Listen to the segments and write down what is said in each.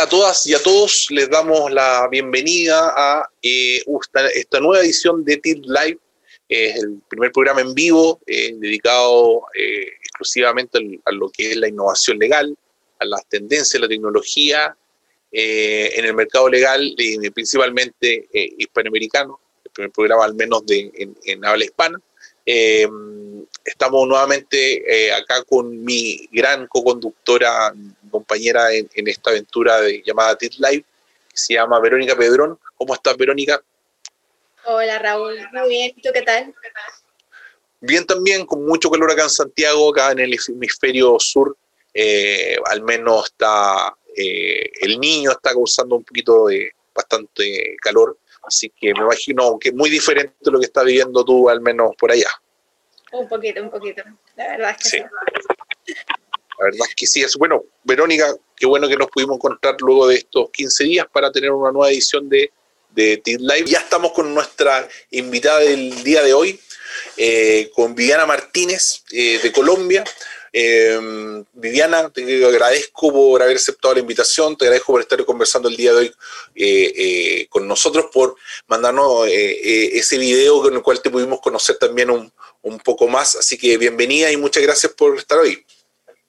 A todas y a todos, les damos la bienvenida a eh, esta, nueva edición de TIP Live. Es el primer programa en vivo eh, dedicado eh, exclusivamente a lo que es la innovación legal, a las tendencias, la tecnología en el mercado legal, principalmente hispanoamericano, el primer programa al menos de, en, habla hispana. estamos nuevamente acá con mi gran co-conductora compañera en, esta aventura de, llamada Tit Live, que se llama Verónica Pedrón. ¿Cómo estás, Verónica? Hola, Raúl. Muy bien. ¿Tú qué tal? Bien también, con mucho calor acá en Santiago, acá en el hemisferio sur. Eh, al menos está eh, el niño está causando un poquito de bastante calor, así que me imagino que muy diferente de lo que está viviendo tú, al menos por allá. Un poquito, un poquito. La verdad es que sí. La verdad es que sí, es bueno. Verónica, qué bueno que nos pudimos encontrar luego de estos 15 días para tener una nueva edición de, de Live. Ya estamos con nuestra invitada del día de hoy, eh, con Viviana Martínez eh, de Colombia. Eh, Viviana, te agradezco por haber aceptado la invitación, te agradezco por estar conversando el día de hoy con nosotros, por mandarnos ese video con el cual te pudimos conocer también un, un poco más. Así que bienvenida y muchas gracias por estar hoy.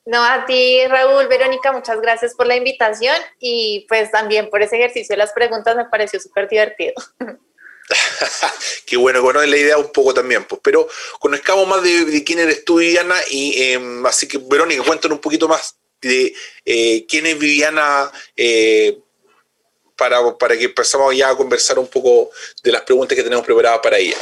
No, a ti, Raúl, Verónica, muchas gracias por la invitación y pues también por ese ejercicio de las preguntas, me pareció súper divertido. Qué bueno, bueno, la idea un poco también, pues, pero conozcamos más de, quién eres tú, Viviana, y em, así que, Verónica, cuéntanos un poquito más de eh, quién es Viviana eh, para, para que empezamos ya a conversar un poco de las preguntas que tenemos preparadas para ella.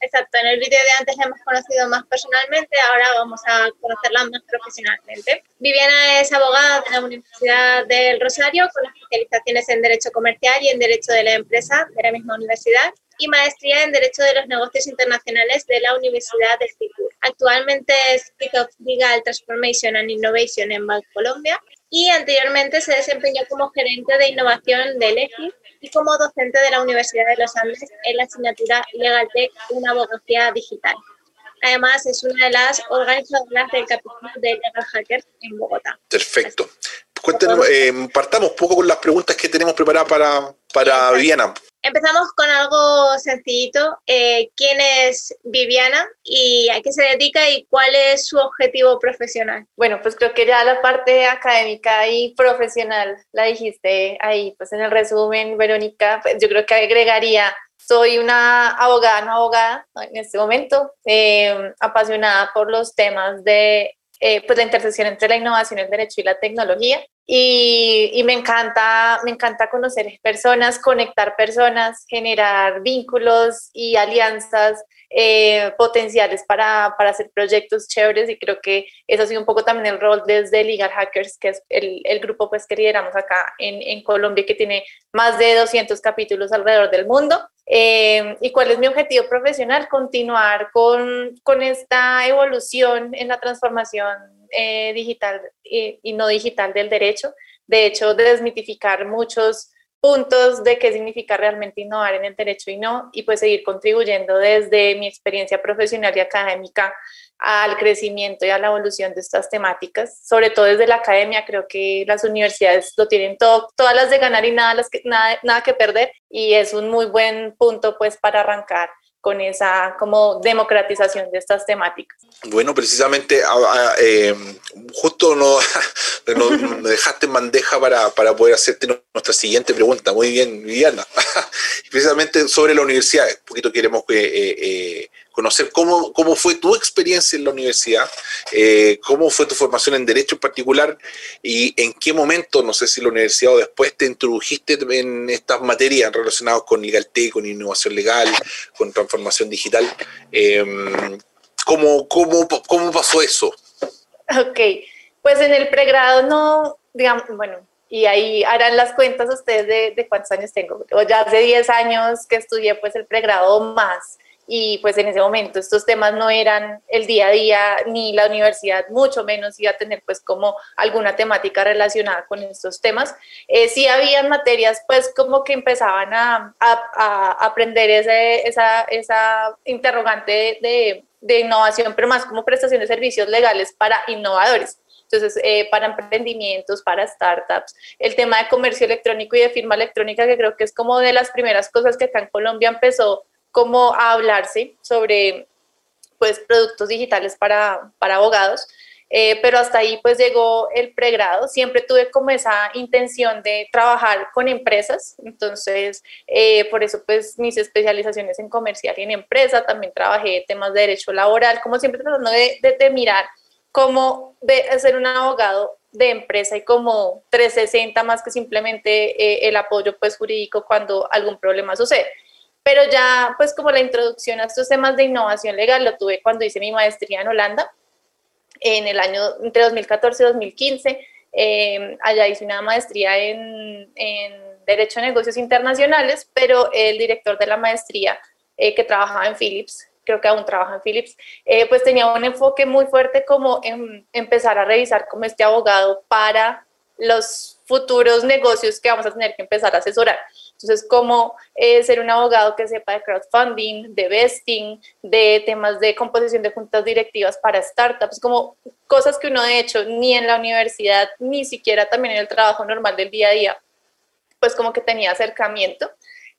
Exacto, en el vídeo de antes la hemos conocido más personalmente, ahora vamos a conocerla más profesionalmente. Viviana es abogada de la Universidad del Rosario con especializaciones en Derecho Comercial y en Derecho de la Empresa de la misma universidad y maestría en Derecho de los Negocios Internacionales de la Universidad de Fitur. Actualmente es Chief of Legal Transformation and Innovation en Colombia y anteriormente se desempeñó como gerente de innovación del EGI y como docente de la Universidad de los Andes en la asignatura Legal Tech, una abogacía digital. Además, es una de las organizadoras del capítulo de Legal Hackers en Bogotá. Perfecto. Cuéntenos, eh, partamos un poco con las preguntas que tenemos preparadas para, para Viviana. Empezamos con algo sencillito. Eh, ¿Quién es Viviana y a qué se dedica y cuál es su objetivo profesional? Bueno, pues creo que ya la parte académica y profesional la dijiste ahí, pues en el resumen, Verónica, pues yo creo que agregaría soy una abogada, no abogada en este momento, eh, apasionada por los temas de eh, pues la intersección entre la innovación, el derecho y la tecnología. Y, y, me, encanta, me encanta conocer personas, conectar personas, generar vínculos y alianzas eh, potenciales para, para, hacer proyectos chéveres y creo que eso ha sido un poco también el rol desde Legal Hackers, que es el, el grupo pues, que lideramos acá en, en Colombia, que tiene más de 200 capítulos alrededor del mundo. Eh, ¿Y cuál es mi objetivo profesional? Continuar con, con esta evolución en la transformación eh, digital y, y, no digital del derecho. De hecho, desmitificar muchos puntos de qué significa realmente innovar en el derecho y no, y pues seguir contribuyendo desde mi experiencia profesional y académica al crecimiento y a la evolución de estas temáticas, sobre todo desde la academia, creo que las universidades lo tienen todo, todas las de ganar y nada, las que, nada, nada que perder, y es un muy buen punto pues para arrancar con esa como democratización de estas temáticas. Bueno, precisamente eh, justo no, me dejaste en bandeja para, para, poder hacerte nuestra siguiente pregunta. Muy bien, Viviana. precisamente sobre la universidad, un poquito queremos que eh, eh, conocer cómo, cómo fue tu experiencia en la universidad, eh, cómo fue tu formación en Derecho en particular y en qué momento, no sé si la universidad o después, te introdujiste en estas materias relacionadas con Legal Tech, con innovación legal, con transformación digital. Em, ¿cómo, cómo, cómo pasó eso? Ok, pues en el pregrado no, digamos, bueno, y ahí harán las cuentas ustedes de, de cuántos años tengo. O ya hace 10 años que estudié pues el pregrado más y pues en ese momento estos temas no eran el día a día ni la universidad mucho menos iba a tener pues como alguna temática relacionada con estos temas. Eh, sí habían materias pues como que empezaban a, a, aprender ese, esa, esa interrogante de, de, innovación, pero más como prestación de servicios legales para innovadores Entonces, eh, para emprendimientos, para startups, el tema de comercio electrónico y de firma electrónica, que creo que es como de las primeras cosas que acá en Colombia empezó como a hablarse sobre pues productos digitales para, para abogados. Eh, pero hasta ahí pues llegó el pregrado. Siempre tuve como esa intención de trabajar con empresas, entonces eh, por eso pues mis especializaciones en comercial y en empresa, también trabajé temas de derecho laboral, como siempre tratando de, de, mirar cómo ser un abogado de empresa y como 360 más que simplemente eh, el apoyo pues jurídico cuando algún problema sucede. Pero ya pues como la introducción a estos temas de innovación legal lo tuve cuando hice mi maestría en Holanda en el año entre 2014 y 2015. Eh, allá hice una maestría en, en, Derecho de Negocios Internacionales, pero el director de la maestría eh, que trabajaba en Philips, creo que aún trabaja en Philips, eh, pues tenía un enfoque muy fuerte como en empezar a revisar como este abogado para los futuros negocios que vamos a tener que empezar a asesorar. Entonces, cómo eh, ser un abogado que sepa de crowdfunding, de vesting, de temas de composición de juntas directivas para startups, como cosas que uno de hecho ni en la universidad, ni siquiera también en el trabajo normal del día a día, pues como que tenía acercamiento.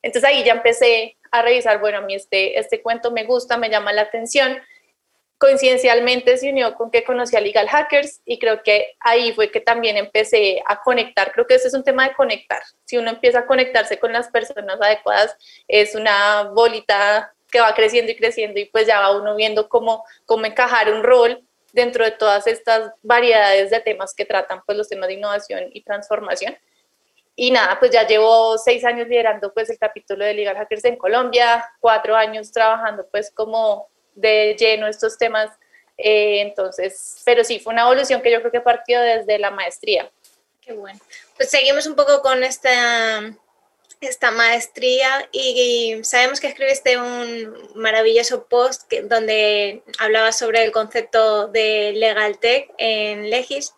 Entonces ahí ya empecé a revisar, bueno, a mí este, este cuento me gusta, me llama la atención coincidencialmente se unió con que conocí a Legal Hackers y creo que ahí fue que también empecé a conectar. Creo que ese es un tema de conectar. Si uno empieza a conectarse con las personas adecuadas, es una bolita que va creciendo y creciendo y pues ya va uno viendo cómo, cómo encajar un rol dentro de todas estas variedades de temas que tratan pues los temas de innovación y transformación. Y nada, pues ya llevo seis años liderando pues el capítulo de Legal Hackers en Colombia, cuatro años trabajando pues como de lleno estos temas. Eh, entonces, pero sí, fue una evolución que yo creo que partió desde la maestría. Qué bueno. Pues seguimos un poco con esta, esta maestría y, sabemos que escribiste un maravilloso post donde hablabas sobre el concepto de Legal Tech en Legis.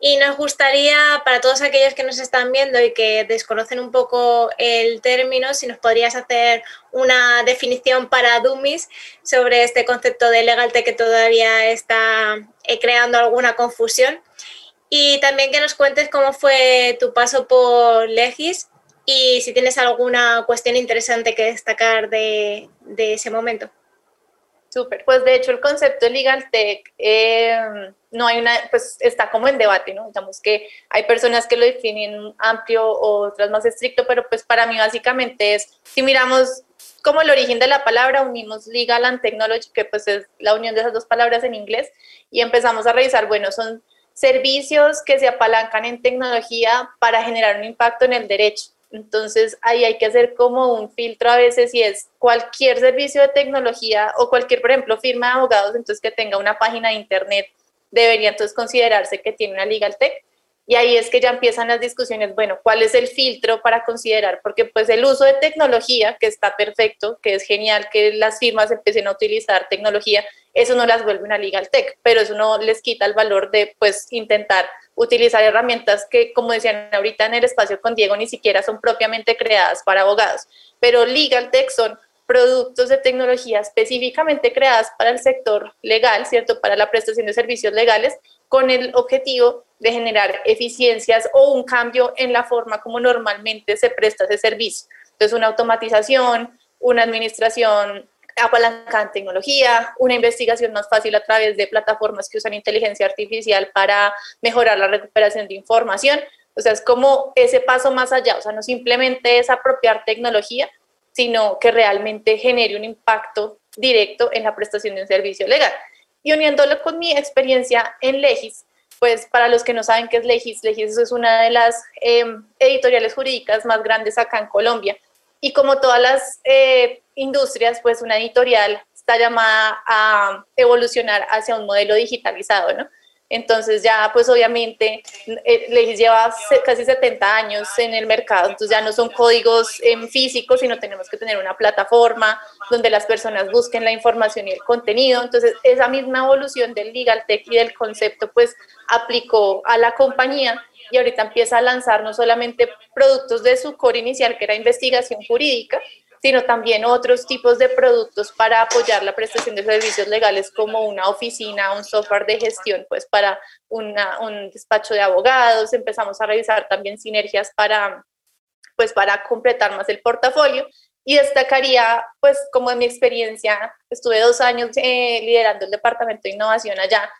Y nos gustaría, para todos aquellos que nos están viendo y que desconocen un poco el término, si nos podrías hacer una definición para Dummies sobre este concepto de legal que todavía está eh, creando alguna confusión. Y también que nos cuentes cómo fue tu paso por Legis y si tienes alguna cuestión interesante que destacar de, de ese momento. Súper, pues de hecho el concepto de Legal Tech eh, no hay una, pues está como en debate, ¿no? Digamos que hay personas que lo definen amplio, otras más estricto, pero pues para mí básicamente es, si miramos como el origen de la palabra, unimos legal and technology, que pues es la unión de esas dos palabras en inglés, y empezamos a revisar, bueno, son servicios que se apalancan en tecnología para generar un impacto en el derecho. Entonces ahí hay que hacer como un filtro a veces y es cualquier servicio de tecnología o cualquier, por ejemplo, firma de abogados, entonces que tenga una página de internet, debería entonces considerarse que tiene una legal tech. Y ahí es que ya empiezan las discusiones, bueno, ¿cuál es el filtro para considerar? Porque pues el uso de tecnología, que está perfecto, que es genial que las firmas empiecen a utilizar tecnología, eso no las vuelve una legal tech, pero eso no les quita el valor de pues intentar utilizar herramientas que, como decían ahorita en el espacio con Diego, ni siquiera son propiamente creadas para abogados, pero legal tech son productos de tecnología específicamente creadas para el sector legal, ¿cierto? Para la prestación de servicios legales, con el objetivo de generar eficiencias o un cambio en la forma como normalmente se presta ese servicio. Entonces, una automatización, una administración apalancada en tecnología, una investigación más fácil a través de plataformas que usan inteligencia artificial para mejorar la recuperación de información. O sea, es como ese paso más allá, o sea, no simplemente es apropiar tecnología, sino que realmente genere un impacto directo en la prestación de un servicio legal. Y uniéndolo con mi experiencia en Legis, pues para los que no saben qué es Legis, Legis es una de las em, editoriales jurídicas más grandes acá en Colombia. Y como todas las eh, industrias, pues una editorial está llamada a evolucionar hacia un modelo digitalizado, ¿no? Entonces ya, pues obviamente, eh, les lleva casi 70 años en el mercado, entonces ya no son códigos en físicos, sino tenemos que tener una plataforma donde las personas busquen la información y el contenido. Entonces, esa misma evolución del legal tech y del concepto, pues aplicó a la compañía y ahorita empieza a lanzar no solamente productos de su core inicial, que era investigación jurídica, sino también otros tipos de productos para apoyar la prestación de servicios legales como una oficina, un software de gestión, pues para una, un despacho de abogados. Empezamos a revisar también sinergias para, pues para completar más el portafolio. Y destacaría, pues como en mi experiencia, estuve dos años eh, liderando el departamento de innovación allá,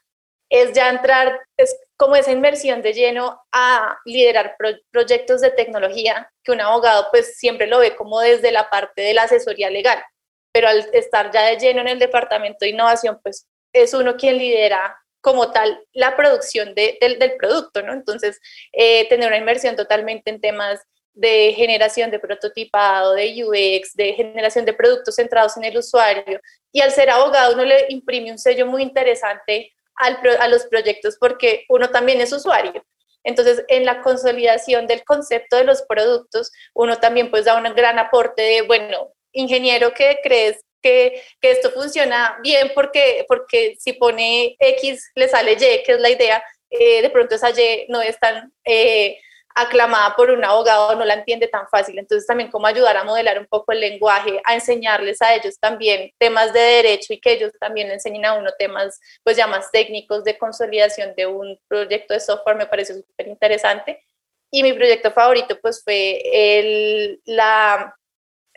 es ya entrar, es como esa inversión de lleno a liderar proyectos de tecnología, que un abogado pues siempre lo ve como desde la parte de la asesoría legal, pero al estar ya de lleno en el departamento de innovación, pues es uno quien lidera como tal la producción del, producto, ¿no? Entonces, eh, tener una inversión totalmente en temas de generación de prototipado, de UX, de generación de productos centrados en el usuario. Y al ser abogado uno le imprime un sello muy interesante a los proyectos porque uno también es usuario. Entonces, en la consolidación del concepto de los productos, uno también pues da un gran aporte de, bueno, ingeniero, ¿qué crees que, que, esto funciona bien porque, porque si pone X le sale Y, que es la idea, eh, de pronto esa Y no es tan eh, aclamada por un abogado no la entiende tan fácil. Entonces también cómo ayudar a modelar un poco el lenguaje, a enseñarles a ellos también temas de derecho y que ellos también enseñen a uno temas pues ya más técnicos de consolidación de un proyecto de software me parece súper interesante. Y mi proyecto favorito pues fue el, la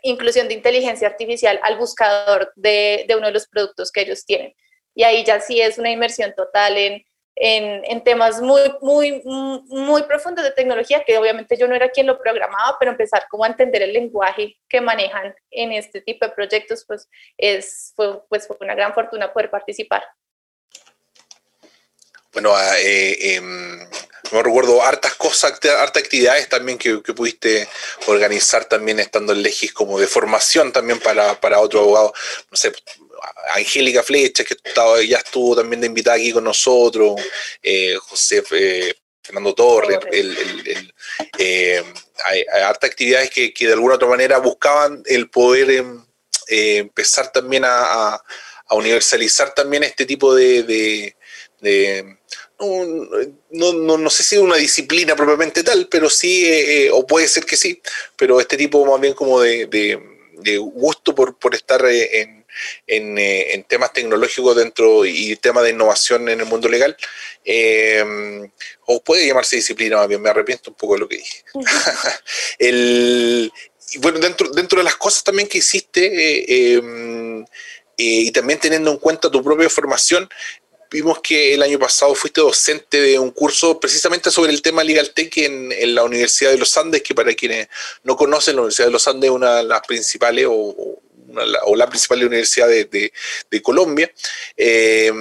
inclusión de inteligencia artificial al buscador de, de uno de los productos que ellos tienen. Y ahí ya sí es una inmersión total en en, temas muy, muy, muy profundos de tecnología, que obviamente yo no era quien lo programaba, pero empezar como a entender el lenguaje que manejan en este tipo de proyectos, pues, es, fue, pues fue una gran fortuna poder participar. Bueno, ah, eh, em, no recuerdo hartas cosas, hartas actividades también que, pudiste organizar también estando en Legis como de formación también para, para otro abogado. No sé, Angélica Flecha, que ya estuvo también de invitada aquí con nosotros, eh, José eh, Fernando Torres, eh, hay, hartas actividades que, de alguna u otra manera buscaban el poder em, empezar también a, universalizar también este tipo de, no, no, sé si una disciplina propiamente tal, pero sí, o puede ser que sí, pero este tipo más bien como de, gusto por, por estar en, eh, en, temas tecnológicos dentro y temas de innovación en el mundo legal, eh, o puede llamarse disciplina, más bien me arrepiento un poco de lo que dije. el, bueno, dentro, dentro de las cosas también que hiciste, eh, em, y también teniendo en cuenta tu propia formación, vimos que el año pasado fuiste docente de un curso precisamente sobre el tema Legal Tech en, la Universidad de los Andes, que para quienes no conocen, la Universidad de los Andes es una de las principales o, o la principal universidad de, Colombia. Eh,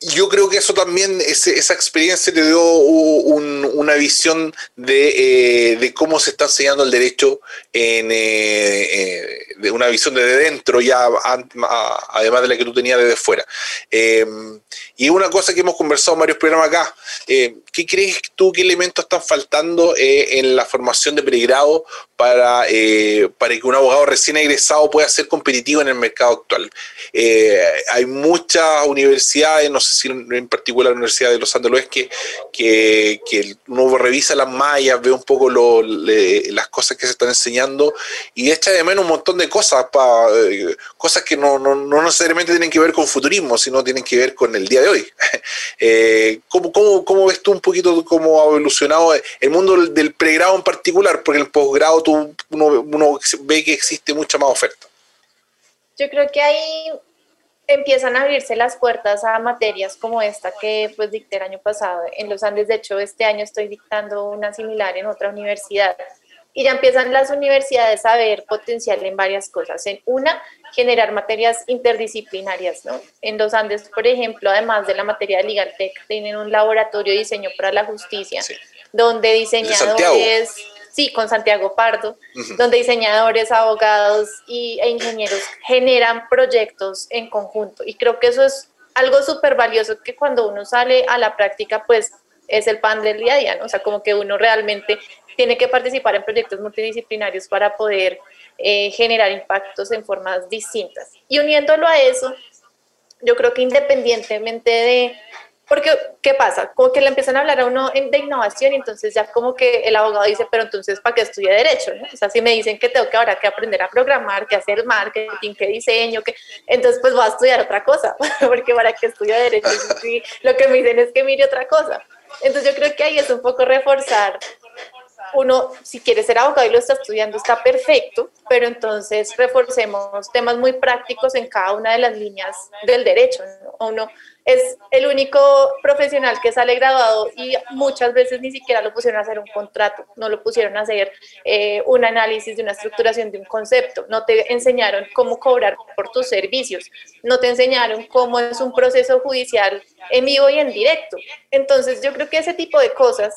yo creo que eso también, esa experiencia te dio una visión eh, de, cómo se está enseñando el derecho, en, eh, de una visión desde dentro, ya además de la que tú tenías desde fuera. y una cosa que hemos conversado en varios programas acá, ¿qué crees tú, qué elementos están faltando en la formación de pregrado para, eh, para que un abogado recién egresado pueda ser competitivo en el mercado actual. Eh, hay muchas universidades, no sé si en particular la Universidad de los que, que, que uno revisa las mallas, ve un poco las cosas que se están enseñando y echa de menos un montón de cosas, eh, cosas que no, no, no, necesariamente tienen que ver con futurismo, sino tienen que ver con el día de hoy. ¿cómo, cómo, cómo ves tú un poquito cómo ha evolucionado el mundo del pregrado en particular? Porque el posgrado uno, ve que existe mucha más oferta. Yo creo que ahí empiezan a abrirse las puertas a materias como esta que pues dicté el año pasado en los Andes. De hecho, este año estoy dictando una similar en otra universidad. Y ya empiezan las universidades a ver potencial en varias cosas. En una, generar materias interdisciplinarias, ¿no? En los Andes, por ejemplo, además de la materia de Legal Tech, tienen un laboratorio de diseño para la justicia, donde diseñadores sí, con Santiago Pardo, donde diseñadores, abogados y, e ingenieros generan proyectos en conjunto. Y creo que eso es algo súper valioso que cuando uno sale a la práctica, pues es el pan del día a día, ¿no? O sea, como que uno realmente tiene que participar en proyectos multidisciplinarios para poder eh, generar impactos en formas distintas. Y uniéndolo a eso, yo creo que independientemente de porque, ¿qué pasa? Como que le empiezan a hablar a uno de innovación y entonces ya como que el abogado dice, pero entonces, ¿para qué estudie Derecho? ¿no? O sea, si me dicen que tengo que ahora que aprender a programar, que hacer marketing, que diseño, que... Entonces, pues voy a estudiar otra cosa, porque ¿para qué estudio Derecho? Sí, lo que me dicen es que mire otra cosa. Entonces, yo creo que ahí es un poco reforzar uno, si quiere ser abogado y lo está estudiando, está perfecto, pero entonces reforcemos temas muy prácticos en cada una de las líneas del derecho. ¿no? Uno es el único profesional que sale graduado y muchas veces ni siquiera lo pusieron a hacer un contrato, no lo pusieron a hacer eh, un análisis de una estructuración de un concepto, no te enseñaron cómo cobrar por tus servicios, no te enseñaron cómo es un proceso judicial en vivo y en directo. Entonces yo creo que ese tipo de cosas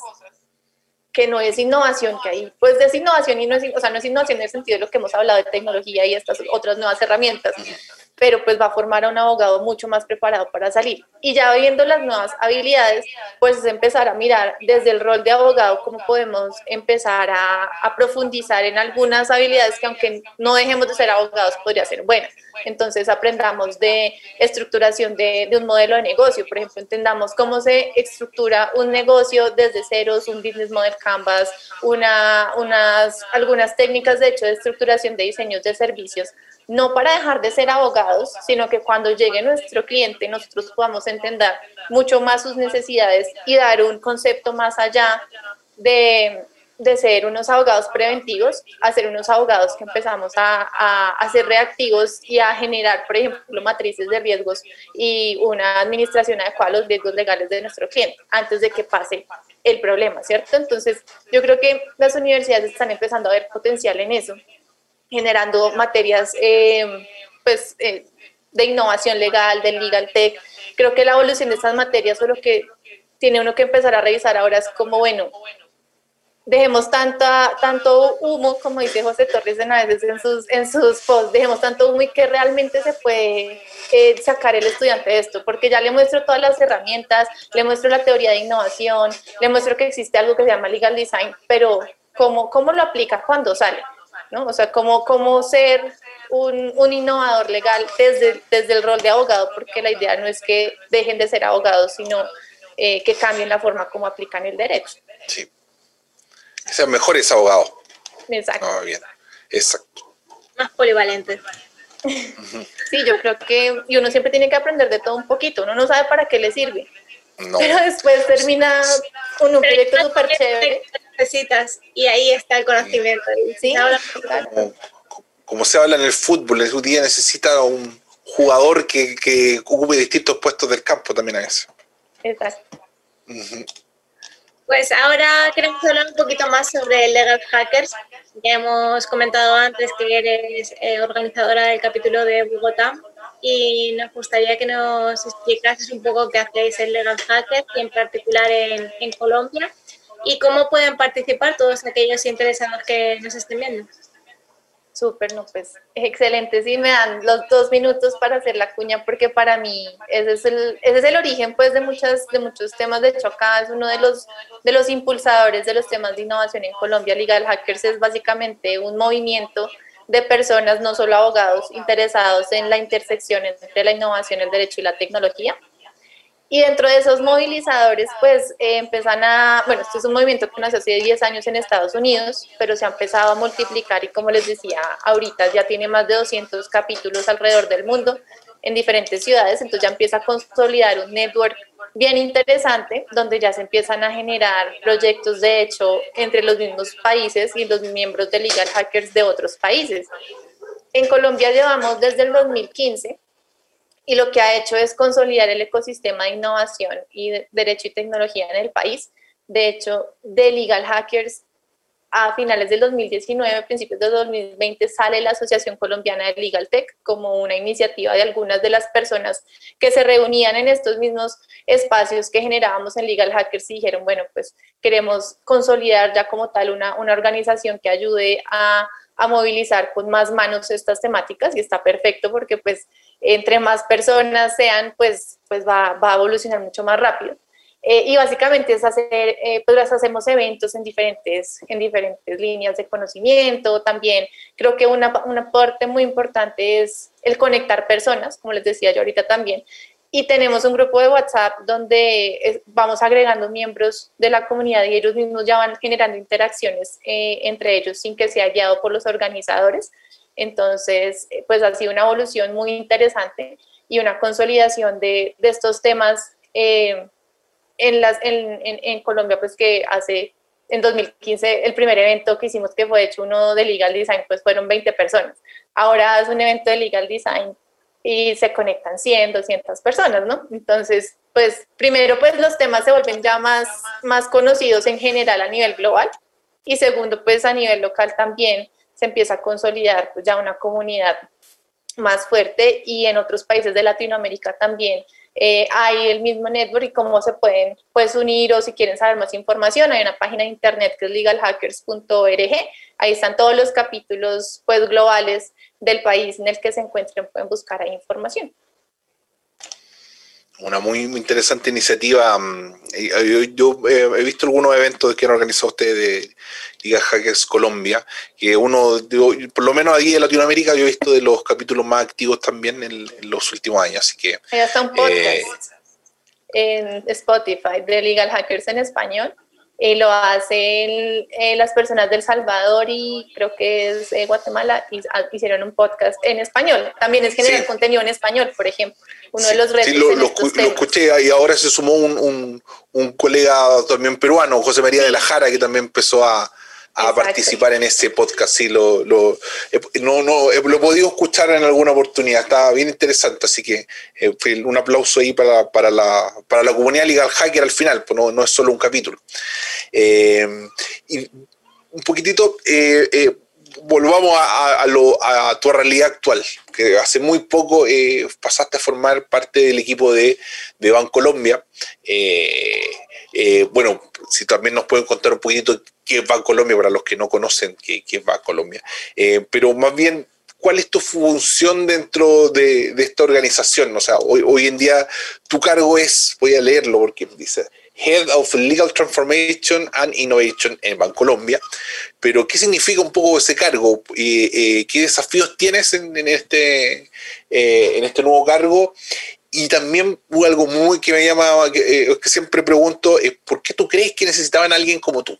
que no es innovación, que ahí pues es innovación y no es, o sea, no es innovación en el sentido de lo que hemos hablado de tecnología y estas otras nuevas herramientas, pero pues va a formar a un abogado mucho más preparado para salir. Y ya viendo las nuevas habilidades, pues es empezar a mirar desde el rol de abogado cómo podemos empezar a, a profundizar en algunas habilidades que aunque no dejemos de ser abogados, podría ser buenas. Entonces aprendamos de estructuración de, de, un modelo de negocio, por ejemplo, entendamos cómo se estructura un negocio desde ceros, un business model canvas, una, unas, algunas técnicas de hecho de estructuración de diseños de servicios no para dejar de ser abogados, sino que cuando llegue nuestro cliente nosotros podamos entender mucho más sus necesidades y dar un concepto más allá de, de ser unos abogados preventivos a ser unos abogados que empezamos a, a, ser reactivos y a generar, por ejemplo, matrices de riesgos y una administración adecuada a los riesgos legales de nuestro cliente antes de que pase el problema, ¿cierto? Entonces, yo creo que las universidades están empezando a ver potencial en eso generando materias eh, pues, eh, de innovación legal, del legal tech. Creo que la evolución de estas materias o lo que tiene uno que empezar a revisar ahora es como, bueno, dejemos tanta, tanto humo, como dice José Torres en a veces en sus, en sus posts, dejemos tanto humo y que realmente se puede eh, sacar el estudiante de esto, porque ya le muestro todas las herramientas, le muestro la teoría de innovación, le muestro que existe algo que se llama legal design, pero ¿cómo, cómo lo aplica cuando sale? ¿No? O sea, cómo, cómo ser un, un, innovador legal desde, desde el rol de abogado, porque la idea no es que dejen de ser abogados, sino eh, que cambien la forma como aplican el derecho. Sí. Que sean mejores abogados. Exacto. Ah, bien. Exacto. Más polivalentes. Sí, yo creo que y uno siempre tiene que aprender de todo un poquito. Uno no sabe para qué le sirve. No. Pero después termina un, un proyecto súper chévere necesitas y ahí está el conocimiento. ¿sí? Como, se habla en el fútbol, el día necesita un jugador que, que ocupe distintos puestos del campo también a eso. Exacto. Pues ahora queremos hablar un poquito más sobre Legal Hackers. Ya hemos comentado antes que eres eh, organizadora del capítulo de Bogotá y nos gustaría que nos explicases un poco qué hacéis en Legal Hackers y en particular en, en Colombia y cómo pueden participar todos aquellos interesados que nos estén viendo. Súper, no, pues excelente. Sí, me dan los dos minutos para hacer la cuña, porque para mí ese es el, ese es el origen pues, de, muchas, de muchos temas. De hecho, acá es uno de los, de los impulsadores de los temas de innovación en Colombia. Legal Hackers es básicamente un movimiento de personas, no solo abogados, interesados en la intersección entre la innovación, el derecho y la tecnología. Y dentro de esos movilizadores, pues eh, empiezan a, bueno, este es un movimiento que nació hace 10 años en Estados Unidos, pero se ha empezado a multiplicar y como les decía, ahorita ya tiene más de 200 capítulos alrededor del mundo en diferentes ciudades, entonces ya empieza a consolidar un network bien interesante, donde ya se empiezan a generar proyectos de hecho entre los mismos países y los miembros de Legal Hackers de otros países. En Colombia llevamos desde el 2015 y lo que ha hecho es consolidar el ecosistema de innovación y de derecho y tecnología en el país. De hecho, de Legal Hackers a finales del 2019, principios de 2020, sale la Asociación Colombiana de Legal Tech como una iniciativa de algunas de las personas que se reunían en estos mismos espacios que generábamos en Legal Hackers y dijeron, bueno, pues queremos consolidar ya como tal una, una organización que ayude a, a movilizar con más manos estas temáticas y está perfecto porque pues entre más personas sean, pues, pues va, a evolucionar mucho más rápido. Eh, y básicamente es hacer, eh, pues hacemos eventos en diferentes, en diferentes líneas de conocimiento. También creo que una, una parte muy importante es el conectar personas, como les decía yo ahorita también. y tenemos un grupo de WhatsApp donde vamos agregando miembros de la comunidad y ellos mismos ya van generando interacciones eh, entre ellos sin que sea guiado por los organizadores. Entonces, eh, pues ha sido una evolución muy interesante y una consolidación de, estos temas eh, en, Colombia, pues que hace en 2015 el primer evento que hicimos, que fue hecho uno de Legal Design, pues fueron 20 personas. Ahora es un evento de Legal Design y se conectan 100, 200 personas, ¿no? Entonces, pues primero, pues los temas se vuelven ya más, más conocidos en general a nivel global y segundo, pues a nivel local también se empieza a consolidar pues, ya una comunidad más fuerte y en otros países de Latinoamérica también eh, hay el mismo network y cómo se pueden pues unir o si quieren saber más información hay una página de internet que es legalhackers.org ahí están todos los capítulos pues globales del país en el que se encuentren pueden buscar ahí información. Una muy, interesante iniciativa. Mm, yo, eh, he visto algunos eventos que han organizado ustedes de Liga Hackers Colombia, que uno, por lo menos ahí en Latinoamérica, yo he visto de los capítulos más activos también en, los últimos años. Así que. Hasta un podcast eh, en Spotify de Legal Hackers en español eh, lo hacen eh, las personas del Salvador y creo que es eh, Guatemala, y, ah, hicieron un podcast en español. También es generar contenido en español, por ejemplo. Uno de los retos. Sí, lo, escuché y ahora se sumó un, un, un, colega también peruano, José María de la Jara, que también empezó a, a participar en ese podcast. Sí, lo, lo, no, no, lo he podido escuchar en alguna oportunidad, estaba bien interesante, así que eh, un aplauso ahí para, para, la, para la comunidad Legal Hacker al final, pues no, no es solo un capítulo. Eh, y un poquitito, eh, volvamos a, a, lo, a, tu realidad actual, que hace muy poco pasaste a formar parte del equipo de, de Bancolombia. bueno, si también nos pueden contar un poquitito qué es Bancolombia para los que no conocen qué, qué es Bancolombia. Eh, pero más bien, ¿cuál es tu función dentro de, esta organización? O sea, hoy, hoy en día tu cargo es, voy a leerlo porque dice, Head of Legal Transformation and Innovation en Bancolombia. Pero, ¿qué significa un poco ese cargo? eh, ¿Qué desafíos tienes en, este, eh, en este nuevo cargo? Y también algo muy que me llama, que, eh, que siempre pregunto, es ¿por qué tú crees que necesitaban a alguien como tú?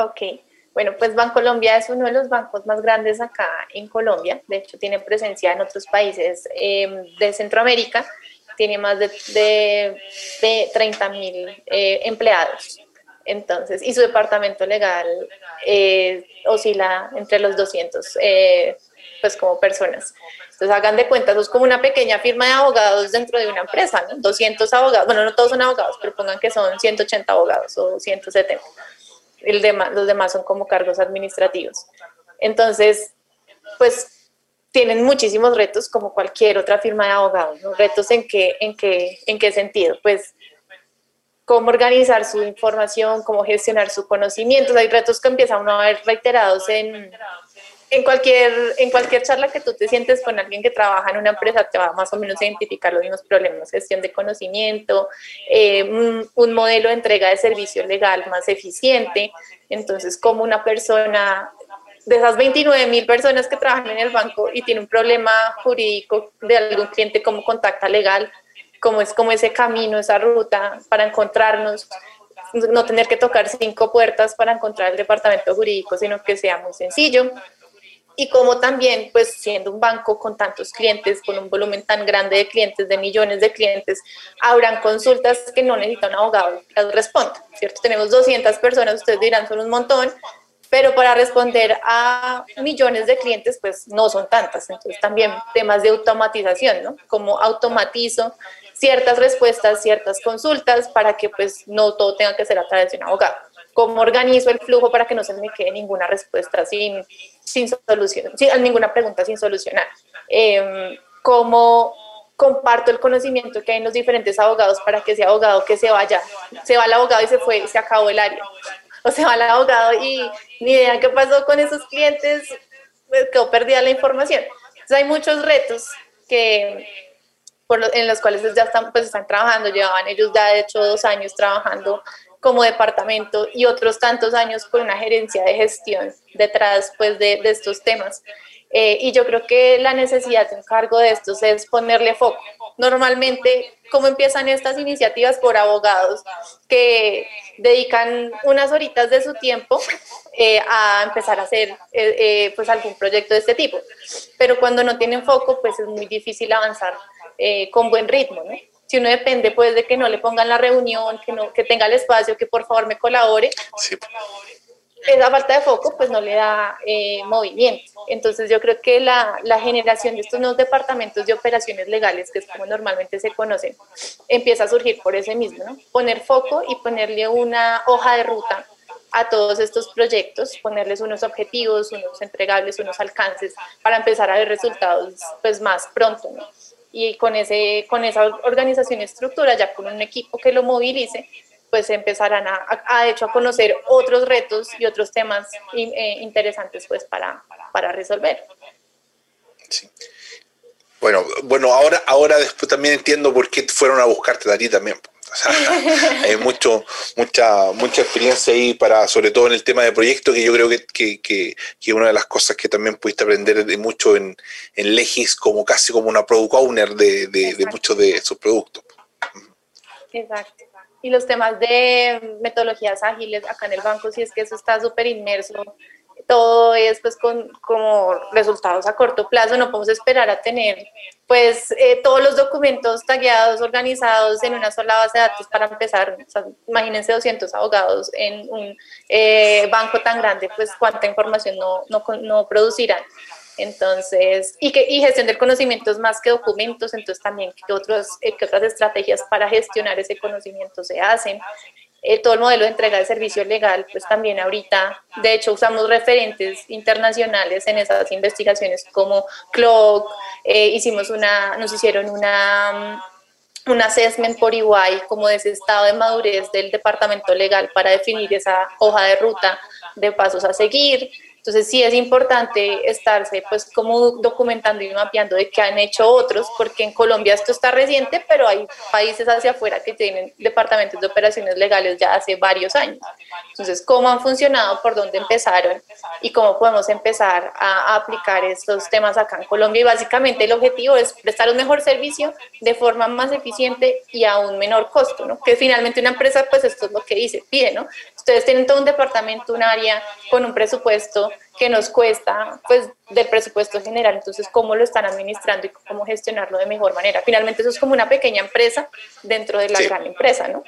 Ok, bueno, pues Bancolombia es uno de los bancos más grandes acá en Colombia, de hecho tiene presencia en otros países em, de Centroamérica, tiene más de, de, 30 mil eh, empleados. Entonces, y su departamento legal eh, oscila entre los 200, pues como personas. Entonces hagan de cuenta, eso es como una pequeña firma de abogados dentro de una empresa, ¿no? 200 abogados, bueno, no todos son abogados, pero pongan que son 180 abogados o 170. El los demás son como cargos administrativos. Entonces, pues tienen muchísimos retos como cualquier otra firma de abogados. Retos en qué, en qué, en qué sentido, pues cómo organizar su información, cómo gestionar su conocimiento. Hay retos que empiezan a ver reiterados en, en cualquier, en cualquier charla que tú te sientes con alguien que trabaja en una empresa, te va más o menos a identificar los mismos problemas, gestión de conocimiento, eh, un, modelo de entrega de servicio legal más eficiente. Entonces, como una persona de esas 29 mil personas que trabajan en el banco y tiene un problema jurídico de algún cliente, como contacta legal, cómo es como ese camino, esa ruta para encontrarnos, no tener que tocar cinco puertas para encontrar el departamento jurídico, sino que sea muy sencillo y como también, pues siendo un banco con tantos clientes, con un volumen tan grande de clientes, de millones de clientes, habrán consultas que no necesita un abogado las responda, ¿cierto? Tenemos 200 personas, ustedes dirán, son un montón, pero para responder a millones de clientes, pues no son tantas. Entonces también temas de automatización, ¿no? Como automatizo ciertas respuestas, ciertas consultas para que pues no todo tenga que ser a través de un abogado. ¿Cómo organizo el flujo para que no se me quede ninguna respuesta sin sin solución, sin, ninguna pregunta sin solucionar. Eh, ¿Cómo comparto el conocimiento que hay en los diferentes abogados para que ese abogado que se vaya, se va el abogado y se fue, se acabó el área? O se va el abogado y ni idea qué pasó con esos clientes, pues, quedó perdida la información. Entonces hay muchos retos que por en los cuales ya están, pues están trabajando, llevaban ellos ya de hecho dos años trabajando como departamento y otros tantos años con una gerencia de gestión detrás pues, de, estos temas. Eh, y yo creo que la necesidad de un cargo de estos es ponerle foco. Normalmente, ¿cómo empiezan estas iniciativas por abogados que dedican unas horitas de su tiempo eh, a empezar a hacer eh, pues algún proyecto de este tipo? Pero cuando no tienen foco, pues es muy difícil avanzar con buen ritmo, ¿no? Si uno depende pues de que no le pongan la reunión, que no que tenga el espacio, que por favor me colabore, sí esa falta de foco pues no le da eh, movimiento. Entonces yo creo que la, la, generación de estos nuevos departamentos de operaciones legales, que es como normalmente se conocen, empieza a surgir por ese mismo, ¿no? Poner foco y ponerle una hoja de ruta a todos estos proyectos, ponerles unos objetivos, unos entregables, unos alcances para empezar a ver resultados pues más pronto, ¿no? Y con, ese, con esa organización y estructura, ya con un equipo que lo movilice, pues empezarán a, a, hecho a conocer otros retos y otros temas eh, interesantes pues para, para resolver. Sí. Bueno, bueno, ahora, ahora después también entiendo por qué fueron a buscarte a también. hay mucho, mucha, mucha experiencia ahí para, sobre todo en el tema de proyectos, que yo creo que, que, que, una de las cosas que también pudiste aprender de mucho en, en Legis, como casi como una product owner de, de, de muchos de sus productos. Exacto y los temas de metodologías ágiles acá en el banco, si es que eso está súper inmerso, todo es pues con como resultados a corto plazo, no podemos esperar a tener pues eh, todos los documentos tagueados, organizados en una sola base de datos para empezar, imagínense 200 abogados en un eh, banco tan grande, pues cuánta información no, no, no producirán. Entonces, y, que, y gestión del conocimiento es más que documentos, entonces también qué, otros, eh, qué otras estrategias para gestionar ese conocimiento se hacen. Eh, todo el modelo de entrega de servicio legal, pues también ahorita, de hecho, usamos referentes internacionales en esas investigaciones como CLOC, eh, hicimos una, nos hicieron una un assessment por igual como de ese estado de madurez del departamento legal para definir esa hoja de ruta de pasos a seguir. Entonces sí es importante estarse pues como documentando y mapeando de qué han hecho otros, porque en Colombia esto está reciente, pero hay países hacia afuera que tienen departamentos de operaciones legales ya hace varios años. Entonces, ¿cómo han funcionado? ¿Por dónde empezaron? ¿Y cómo podemos empezar a, aplicar estos temas acá en Colombia? Y básicamente el objetivo es prestar un mejor servicio de forma más eficiente y a un menor costo, ¿no? Que finalmente una empresa, pues esto es lo que dice, pide, ¿no? Ustedes tienen todo un departamento, un área con un presupuesto que nos cuesta pues del presupuesto general, entonces cómo lo están administrando y cómo gestionarlo de mejor manera. Finalmente eso es como una pequeña empresa dentro de la gran empresa, ¿no?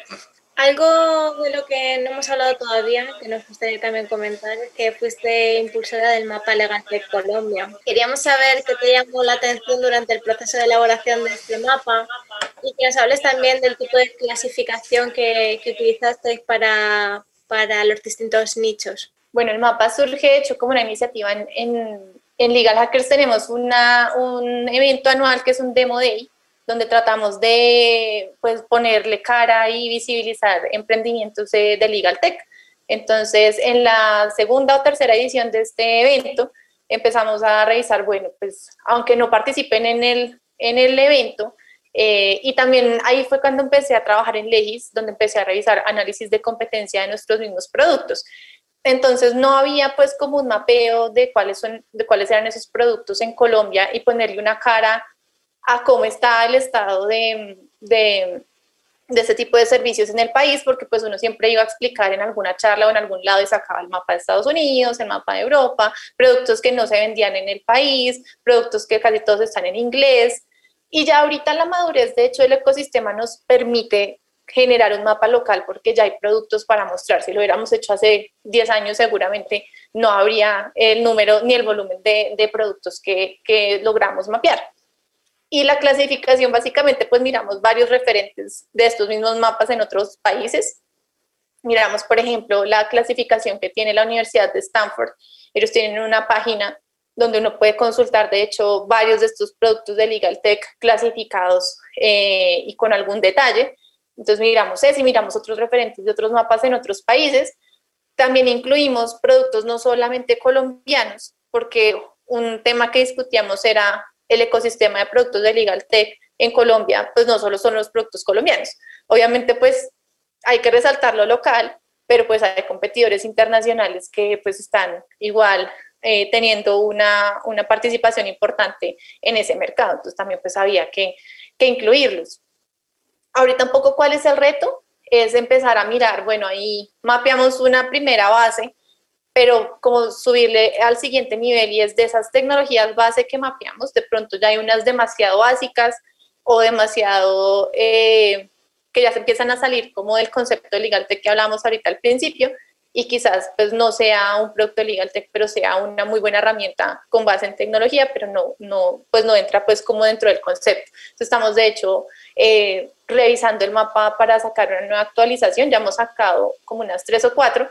Algo de lo que no hemos hablado todavía, que nos gustaría también comentar, es que fuiste impulsora del mapa legal de Colombia. Queríamos saber qué te llamó la atención durante el proceso de elaboración de este mapa y que nos hables también del tipo de clasificación que, que utilizaste para, para los distintos nichos. Bueno, el mapa surge hecho como una iniciativa en, en, Legal Hackers. Tenemos una, un evento anual que es un Demo Day, donde tratamos de pues, ponerle cara y visibilizar emprendimientos de, Legal Tech. Entonces, en la segunda o tercera edición de este evento, empezamos a revisar, bueno, pues aunque no participen en el, en el evento, eh, y también ahí fue cuando empecé a trabajar en Legis, donde empecé a revisar análisis de competencia de nuestros mismos productos. Entonces no había pues como un mapeo de cuáles, son, de cuáles eran esos productos en Colombia y ponerle una cara a cómo está el estado de, de, de ese tipo de servicios en el país, porque pues uno siempre iba a explicar en alguna charla o en algún lado y sacaba el mapa de Estados Unidos, el mapa de Europa, productos que no se vendían en el país, productos que casi todos están en inglés. Y ya ahorita la madurez, de hecho, el ecosistema nos permite generar un mapa local porque ya hay productos para mostrar. Si lo hubiéramos hecho hace 10 años, seguramente no habría el número ni el volumen de, productos que, logramos mapear. Y la clasificación, básicamente, pues miramos varios referentes de estos mismos mapas en otros países. Miramos, por ejemplo, la clasificación que tiene la Universidad de Stanford. Ellos tienen una página donde uno puede consultar, de hecho, varios de estos productos de Legal Tech clasificados eh, y con algún detalle. Entonces miramos ese y miramos otros referentes de otros mapas en otros países. También incluimos productos no solamente colombianos, porque un tema que discutíamos era el ecosistema de productos de Legal Tech en Colombia, pues no solo son los productos colombianos. Obviamente, pues hay que resaltar lo local, pero pues hay competidores internacionales que pues están igual eh, teniendo una, una, participación importante en ese mercado. Entonces también pues había que, que incluirlos. Ahorita un poco cuál es el reto, es empezar a mirar, bueno, ahí mapeamos una primera base, pero como subirle al siguiente nivel y es de esas tecnologías base que mapeamos, de pronto ya hay unas demasiado básicas o demasiado eh, que ya se empiezan a salir como del concepto de legal tech que hablamos ahorita al principio y quizás pues no sea un producto legal tech, pero sea una muy buena herramienta con base en tecnología, pero no, no, pues no entra pues como dentro del concepto. Entonces estamos de hecho eh, revisando el mapa para sacar una nueva actualización, ya hemos sacado como unas tres o cuatro,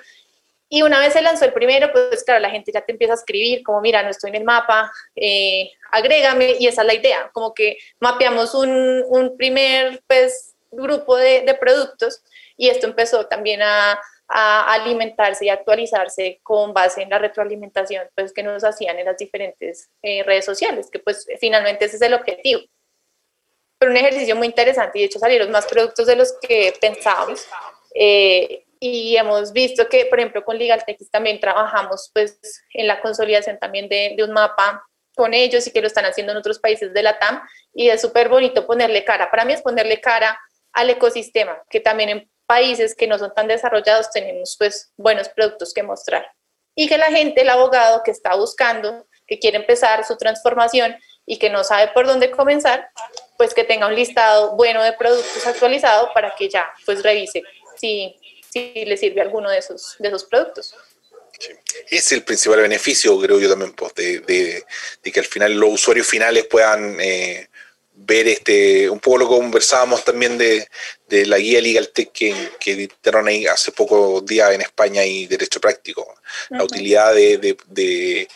y una vez se lanzó el primero, pues claro, la gente ya te empieza a escribir, como mira, no estoy en el mapa, eh, agrégame, y esa es la idea, como que mapeamos un, un primer pues, grupo de, de, productos y esto empezó también a, a, alimentarse y actualizarse con base en la retroalimentación pues, que nos hacían en las diferentes eh, redes sociales, que pues finalmente ese es el objetivo. Pero un ejercicio muy interesante y de hecho salieron más productos de los que pensábamos. Eh, y hemos visto que, por ejemplo, con LegalTex también trabajamos pues en la consolidación también de, de, un mapa con ellos y que lo están haciendo en otros países de la TAM y es súper bonito ponerle cara. Para mí es ponerle cara al ecosistema, que también países que no son tan desarrollados tenemos pues buenos productos que mostrar. Y que la gente, el abogado que está buscando, que quiere empezar su transformación y que no sabe por dónde comenzar, pues que tenga un listado bueno de productos actualizado para que ya pues revise si si le sirve alguno de esos, de esos productos. Sí. Es el principal beneficio, creo yo también, pues, de, de, que al final los usuarios finales puedan eh, ver este, un poco lo que conversábamos también de, de la guía Legal Tech que, que, editaron ahí hace pocos días en España y Derecho Práctico. La utilidad de, de,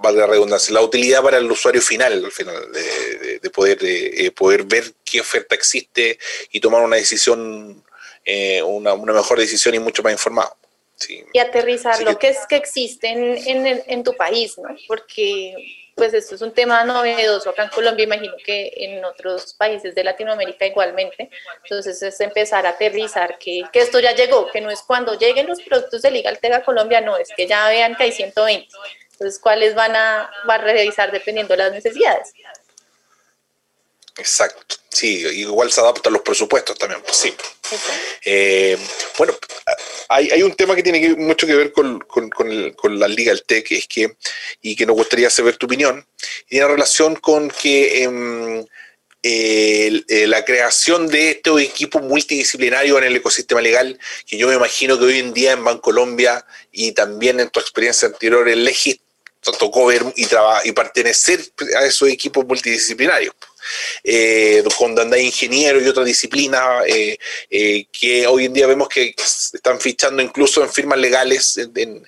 valga la redundancia, la utilidad para el usuario final, al final, de, poder, eh, poder ver qué oferta existe y tomar una decisión eh, una, una, mejor decisión y mucho más informado. Sí. Y aterrizar lo que, es que existe en, en, en, tu país, ¿no? Porque pues esto es un tema novedoso acá en Colombia, imagino que en otros países de Latinoamérica igualmente. Entonces es empezar a aterrizar que, que esto ya llegó, que no es cuando lleguen los productos de Legal Tech a Colombia, no, es que ya vean que hay 120. Entonces, ¿cuáles van a, van a revisar dependiendo de las necesidades? Exacto, sí, igual se adaptan los presupuestos también, pues sí. Eh, bueno, hay, un tema que tiene mucho que ver con, la Legal Tech, es que, y que nos gustaría saber tu opinión, y tiene relación con que em, eh, la creación de este equipo multidisciplinario en el ecosistema legal, que yo me imagino que hoy en día en Bancolombia y también en tu experiencia anterior en Legis, tocó ver y, y pertenecer a esos equipos multidisciplinarios eh, cuando ingeniero y otra disciplina, eh, eh, que hoy en día vemos que están fichando incluso en firmas legales, en,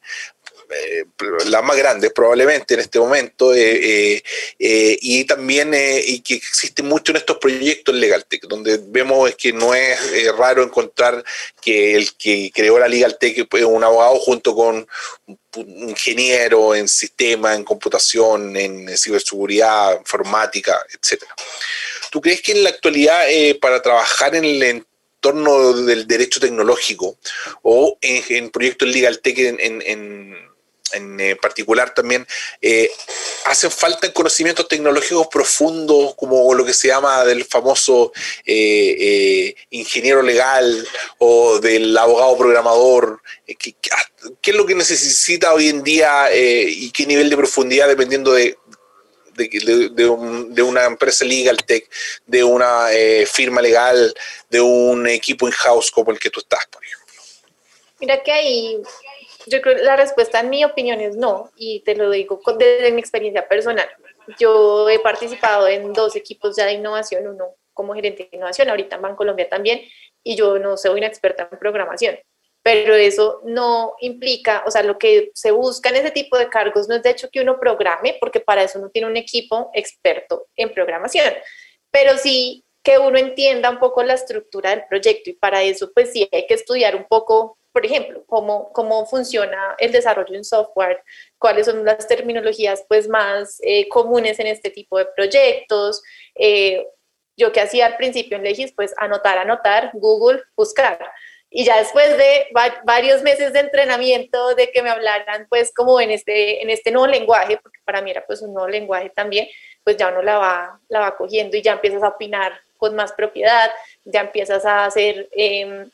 eh, las más grandes probablemente en este momento, y también y que existe mucho en estos proyectos LegalTech, donde vemos que no es raro encontrar que el que creó la LegalTech es un abogado junto con ingeniero en sistema, en computación, en ciberseguridad, informática, etc. ¿Tú crees que en la actualidad eh, para trabajar en el entorno del derecho tecnológico o en, en proyectos Legal Tech en, en en eh, particular también, eh, hacen falta conocimientos tecnológicos profundos, como lo que se llama del famoso eh, ingeniero legal o del abogado programador. ¿qué, ¿qué, es lo que necesita hoy en día y qué nivel de profundidad dependiendo de, de, una empresa legal tech, de una firma legal, de un equipo in-house como el que tú estás, por ejemplo? Mira que hay yo creo que la respuesta en mi opinión es no, y te lo digo desde mi experiencia personal. Yo he participado en dos equipos ya de innovación, uno como gerente de innovación, ahorita en Colombia también, y yo no soy una experta en programación, pero eso no implica, o sea, lo que se busca en ese tipo de cargos no es de hecho que uno programe, porque para eso uno tiene un equipo experto en programación, pero sí que uno entienda un poco la estructura del proyecto y para eso pues sí hay que estudiar un poco por ejemplo, cómo, cómo funciona el desarrollo de un software, cuáles son las terminologías pues, más eh, comunes en este tipo de proyectos. Eh, yo que hacía al principio en Legis, pues anotar, anotar, Google, buscar. Y ya después de varios meses de entrenamiento, de que me hablaran pues como en este, en este nuevo lenguaje, porque para mí era pues un nuevo lenguaje también, pues ya uno la va, la va cogiendo y ya empiezas a opinar con más propiedad, ya empiezas a hacer em,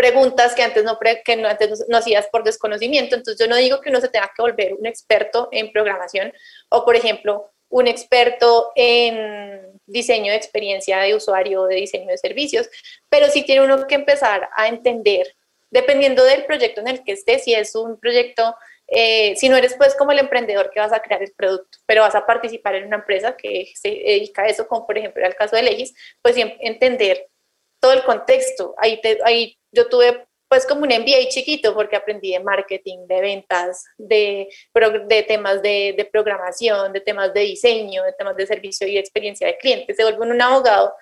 preguntas que antes no, que no, antes no hacías por desconocimiento. Entonces yo no digo que uno se tenga que volver un experto en programación o, por ejemplo, un experto en diseño de experiencia de usuario, de diseño de servicios, pero sí tiene uno que empezar a entender, dependiendo del proyecto en el que esté, si es un proyecto, eh, si no eres pues como el emprendedor que vas a crear el producto, pero vas a participar en una empresa que se dedica a eso, como por ejemplo el caso de Legis, pues entender todo el contexto. Ahí, ahí yo tuve pues como un MBA chiquito porque aprendí de marketing, de ventas, de, de temas de, de, programación, de temas de diseño, de temas de servicio y experiencia de cliente. Se vuelve un abogado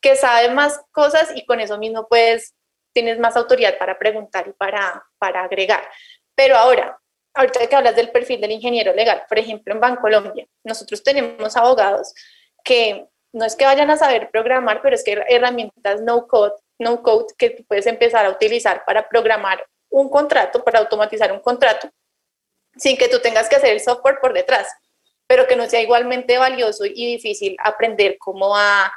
que sabe más cosas y con eso mismo pues tienes más autoridad para preguntar y para, para agregar. Pero ahora, ahorita que hablas del perfil del ingeniero legal, por ejemplo, en Bancolombia, nosotros tenemos abogados que no es que vayan a saber programar, pero es que herramientas no code no code que puedes empezar a utilizar para programar un contrato, para automatizar un contrato, sin que tú tengas que hacer el software por detrás, pero que no sea igualmente valioso y difícil aprender cómo a,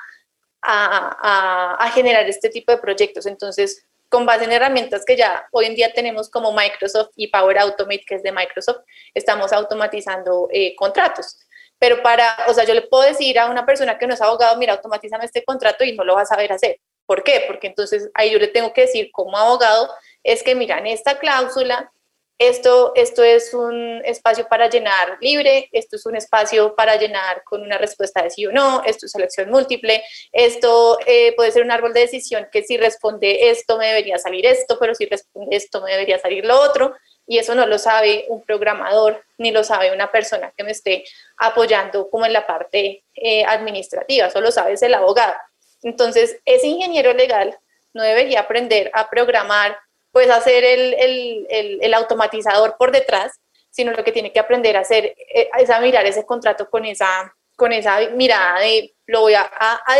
a, a, generar este tipo de proyectos. Entonces, con base en herramientas que ya hoy en día tenemos como Microsoft y Power Automate, que es de Microsoft, estamos automatizando eh, contratos. Pero para, o sea, yo le puedo decir a una persona que no es abogado, mira, automatízame este contrato y no lo va a saber hacer. ¿Por qué? Porque entonces ahí yo le tengo que decir como abogado, es que mira, en esta cláusula, esto, esto es un espacio para llenar libre, esto es un espacio para llenar con una respuesta de sí o no, esto es selección múltiple, esto eh, puede ser un árbol de decisión que si responde esto me debería salir esto, pero si responde esto me debería salir lo otro, y eso no lo sabe un programador ni lo sabe una persona que me esté apoyando como en la parte eh, administrativa, solo sabe el abogado. Entonces, ese ingeniero legal no debería aprender a programar, pues a hacer el, automatizador por detrás, sino lo que tiene que aprender a hacer eh, es a mirar ese contrato con esa, con esa mirada de lo voy a,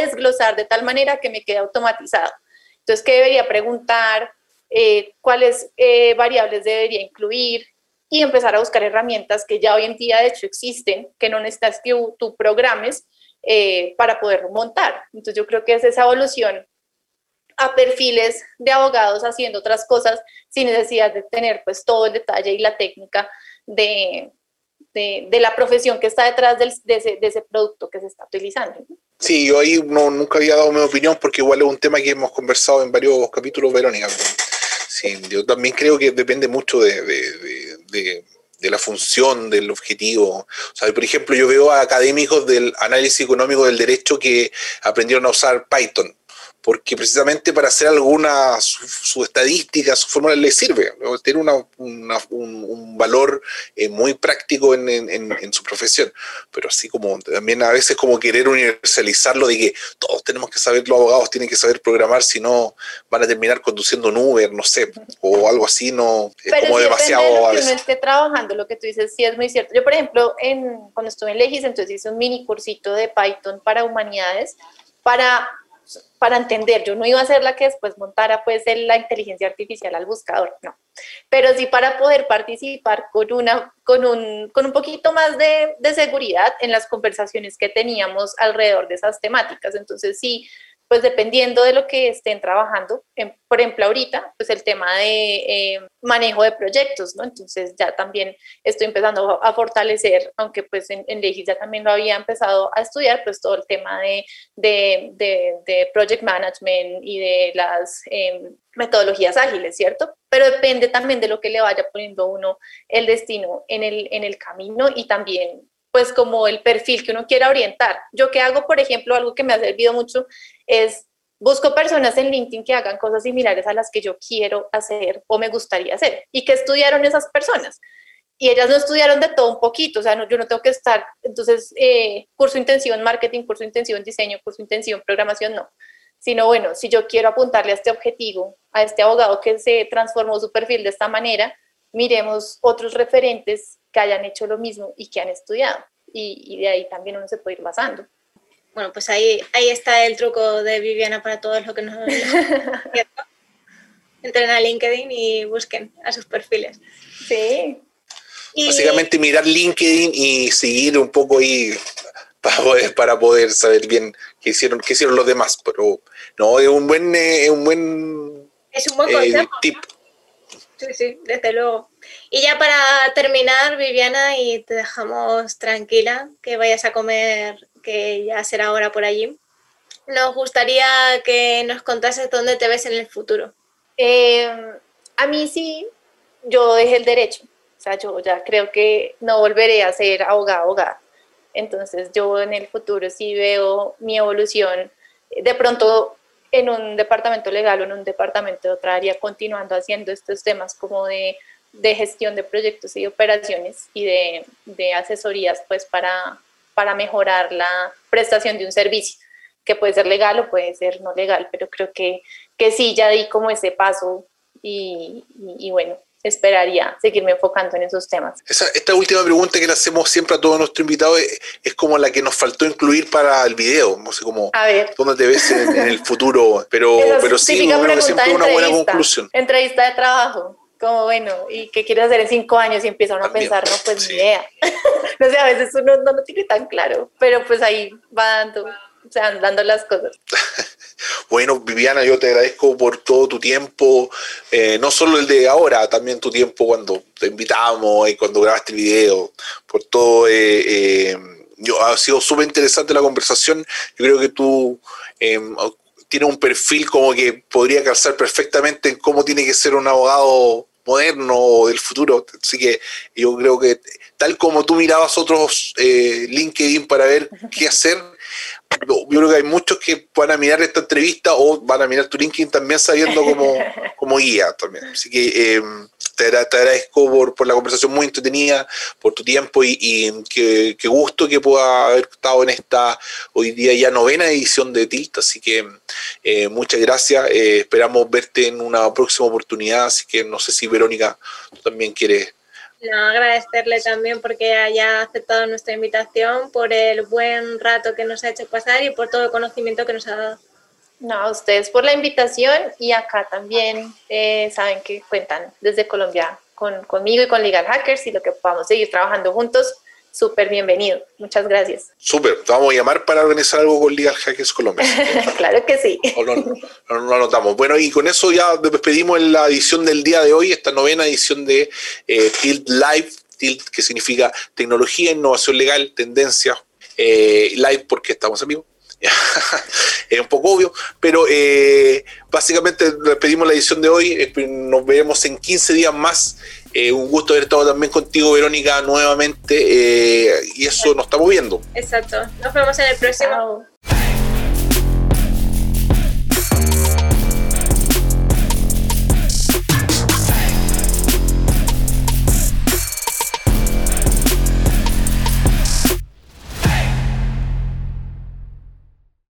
desglosar de tal manera que me quede automatizado. Entonces, ¿qué debería preguntar? Eh, ¿Cuáles eh, variables debería incluir? Y empezar a buscar herramientas que ya hoy en día de hecho existen, que no necesitas que tú programes, eh, para poder montar. Entonces yo creo que es esa evolución a perfiles de abogados haciendo otras cosas sin necesidad de tener pues todo el detalle y la técnica de, de, la profesión que está detrás del, de, ese, de, ese, producto que se está utilizando. Sí, yo ahí no, nunca había dado mi opinión porque igual es un tema que hemos conversado en varios capítulos, Verónica. Sí, yo también creo que depende mucho de, de de la función, del objetivo. O sea, por ejemplo, yo veo a académicos del análisis económico del derecho que aprendieron a usar Python porque precisamente para hacer alguna, su, estadística, su fórmula le sirve, tiene una, un, valor eh, muy práctico en, en, su profesión, pero así como también a veces como querer universalizarlo de que todos tenemos que saber, los abogados tienen que saber programar, si no van a terminar conduciendo un Uber, no sé, o algo así, no, es como demasiado... De lo que uno esté trabajando, lo que tú dices sí es muy cierto. Yo, por ejemplo, en, cuando estuve en Legis, entonces hice un mini cursito de Python para humanidades, para para entender, yo no iba a ser la que después montara pues la inteligencia artificial al buscador, no, pero sí para poder participar con, una, con, un, con un poquito más de, de seguridad en las conversaciones que teníamos alrededor de esas temáticas, entonces sí, pues dependiendo de lo que estén trabajando, por ejemplo ahorita, pues el tema de eh, manejo de proyectos, ¿no? Entonces ya también estoy empezando a fortalecer, aunque pues en, en Legis ya también lo había empezado a estudiar, pues todo el tema de, de, de, project management y de las em, metodologías ágiles, ¿cierto? Pero depende también de lo que le vaya poniendo uno el destino en el, en el camino y también pues como el perfil que uno quiera orientar. Yo que hago, por ejemplo, algo que me ha servido mucho es busco personas en LinkedIn que hagan cosas similares a las que yo quiero hacer o me gustaría hacer y que estudiaron esas personas. Y ellas no estudiaron de todo un poquito, o sea, yo no tengo que estar, entonces, eh, curso intensivo marketing, curso intensivo en diseño, curso intensivo en programación, no. Sino, bueno, si yo quiero apuntarle a este objetivo, a este abogado que se transformó su perfil de esta manera, miremos otros referentes que hayan hecho lo mismo y que han estudiado. Y, y de ahí también uno se puede ir basando. Bueno, pues ahí, ahí está el truco de Viviana para todos los que nos... entren a LinkedIn y busquen a sus perfiles. Sí. Básicamente mirar LinkedIn y seguir un poco ahí para poder, para poder saber bien qué hicieron, qué hicieron los demás. Pero no, es un buen, eh, un buen, es un buen eh, tip. Sí, sí, desde luego. Y ya para terminar, Viviana, y te dejamos tranquila, que vayas a comer, que ya será hora por allí. Nos gustaría que nos contases dónde te ves en el futuro. Eh, a mí sí, yo dejé el derecho. O sea, yo ya creo que no volveré a ser abogada, abogada. Entonces yo en el futuro sí veo mi evolución de pronto en un departamento legal o en un departamento de otra área continuando haciendo estos temas como de, de gestión de proyectos y operaciones y de, de, asesorías pues para, para mejorar la prestación de un servicio que puede ser legal o puede ser no legal, pero creo que, que sí, ya di como ese paso y, y bueno, esperaría seguirme enfocando en esos temas. esta última pregunta que le hacemos siempre a todos nuestros invitados es, como la que nos faltó incluir para el video, no sé cómo, a ver. dónde te ves en, el futuro, pero, pero sí, siempre una buena conclusión. Entrevista de trabajo como bueno, ¿y qué quieres hacer en cinco años? Y empieza uno a pensar, no, pues ni idea. no sé, a veces uno no lo tiene tan claro, pero pues ahí va dando o sea, dando las cosas. bueno, Viviana, yo te agradezco por todo tu tiempo, eh, no solo el de ahora, también tu tiempo cuando te invitamos y cuando grabaste el video, por todo. Eh, eh, yo, ha sido súper interesante la conversación. Yo creo que tú em, tienes un perfil como que podría calzar perfectamente en cómo tiene que ser un abogado moderno del futuro. Así que yo creo que tal como tú mirabas otros LinkedIn para ver qué hacer, yo creo que hay muchos que van a mirar esta entrevista o van a mirar tu LinkedIn también sabiendo como, como guía también. Así que em, te, agradezco por, por, la conversación muy entretenida, por tu tiempo y, y qué, gusto que pueda haber estado en esta hoy día ya novena edición de Tilt. Así que eh, muchas gracias. Eh, esperamos verte en una próxima oportunidad. Así que no sé si Verónica, tú también quieres no, agradecerle también porque haya aceptado nuestra invitación, por el buen rato que nos ha hecho pasar y por todo el conocimiento que nos ha dado. No, a ustedes por la invitación y acá también eh, saben que cuentan desde Colombia con, conmigo y con Legal Hackers y lo que podamos seguir trabajando juntos súper bienvenido. Muchas gracias. Súper, te vamos a llamar para organizar algo con Legal Hackers Colombia. claro que sí. Lo, lo, anotamos. Bueno, y con eso ya despedimos en la edición del día de hoy, esta novena edición de eh, Tilt Live, Tilt que significa tecnología, innovación legal, tendencia, eh, live porque estamos en vivo. es un poco obvio, pero eh, básicamente despedimos la edición de hoy. Nos veremos en 15 días más eh, un gusto haber estado también contigo, Verónica, nuevamente. Eh, y eso nos estamos viendo. Exacto. Nos vemos en el próximo.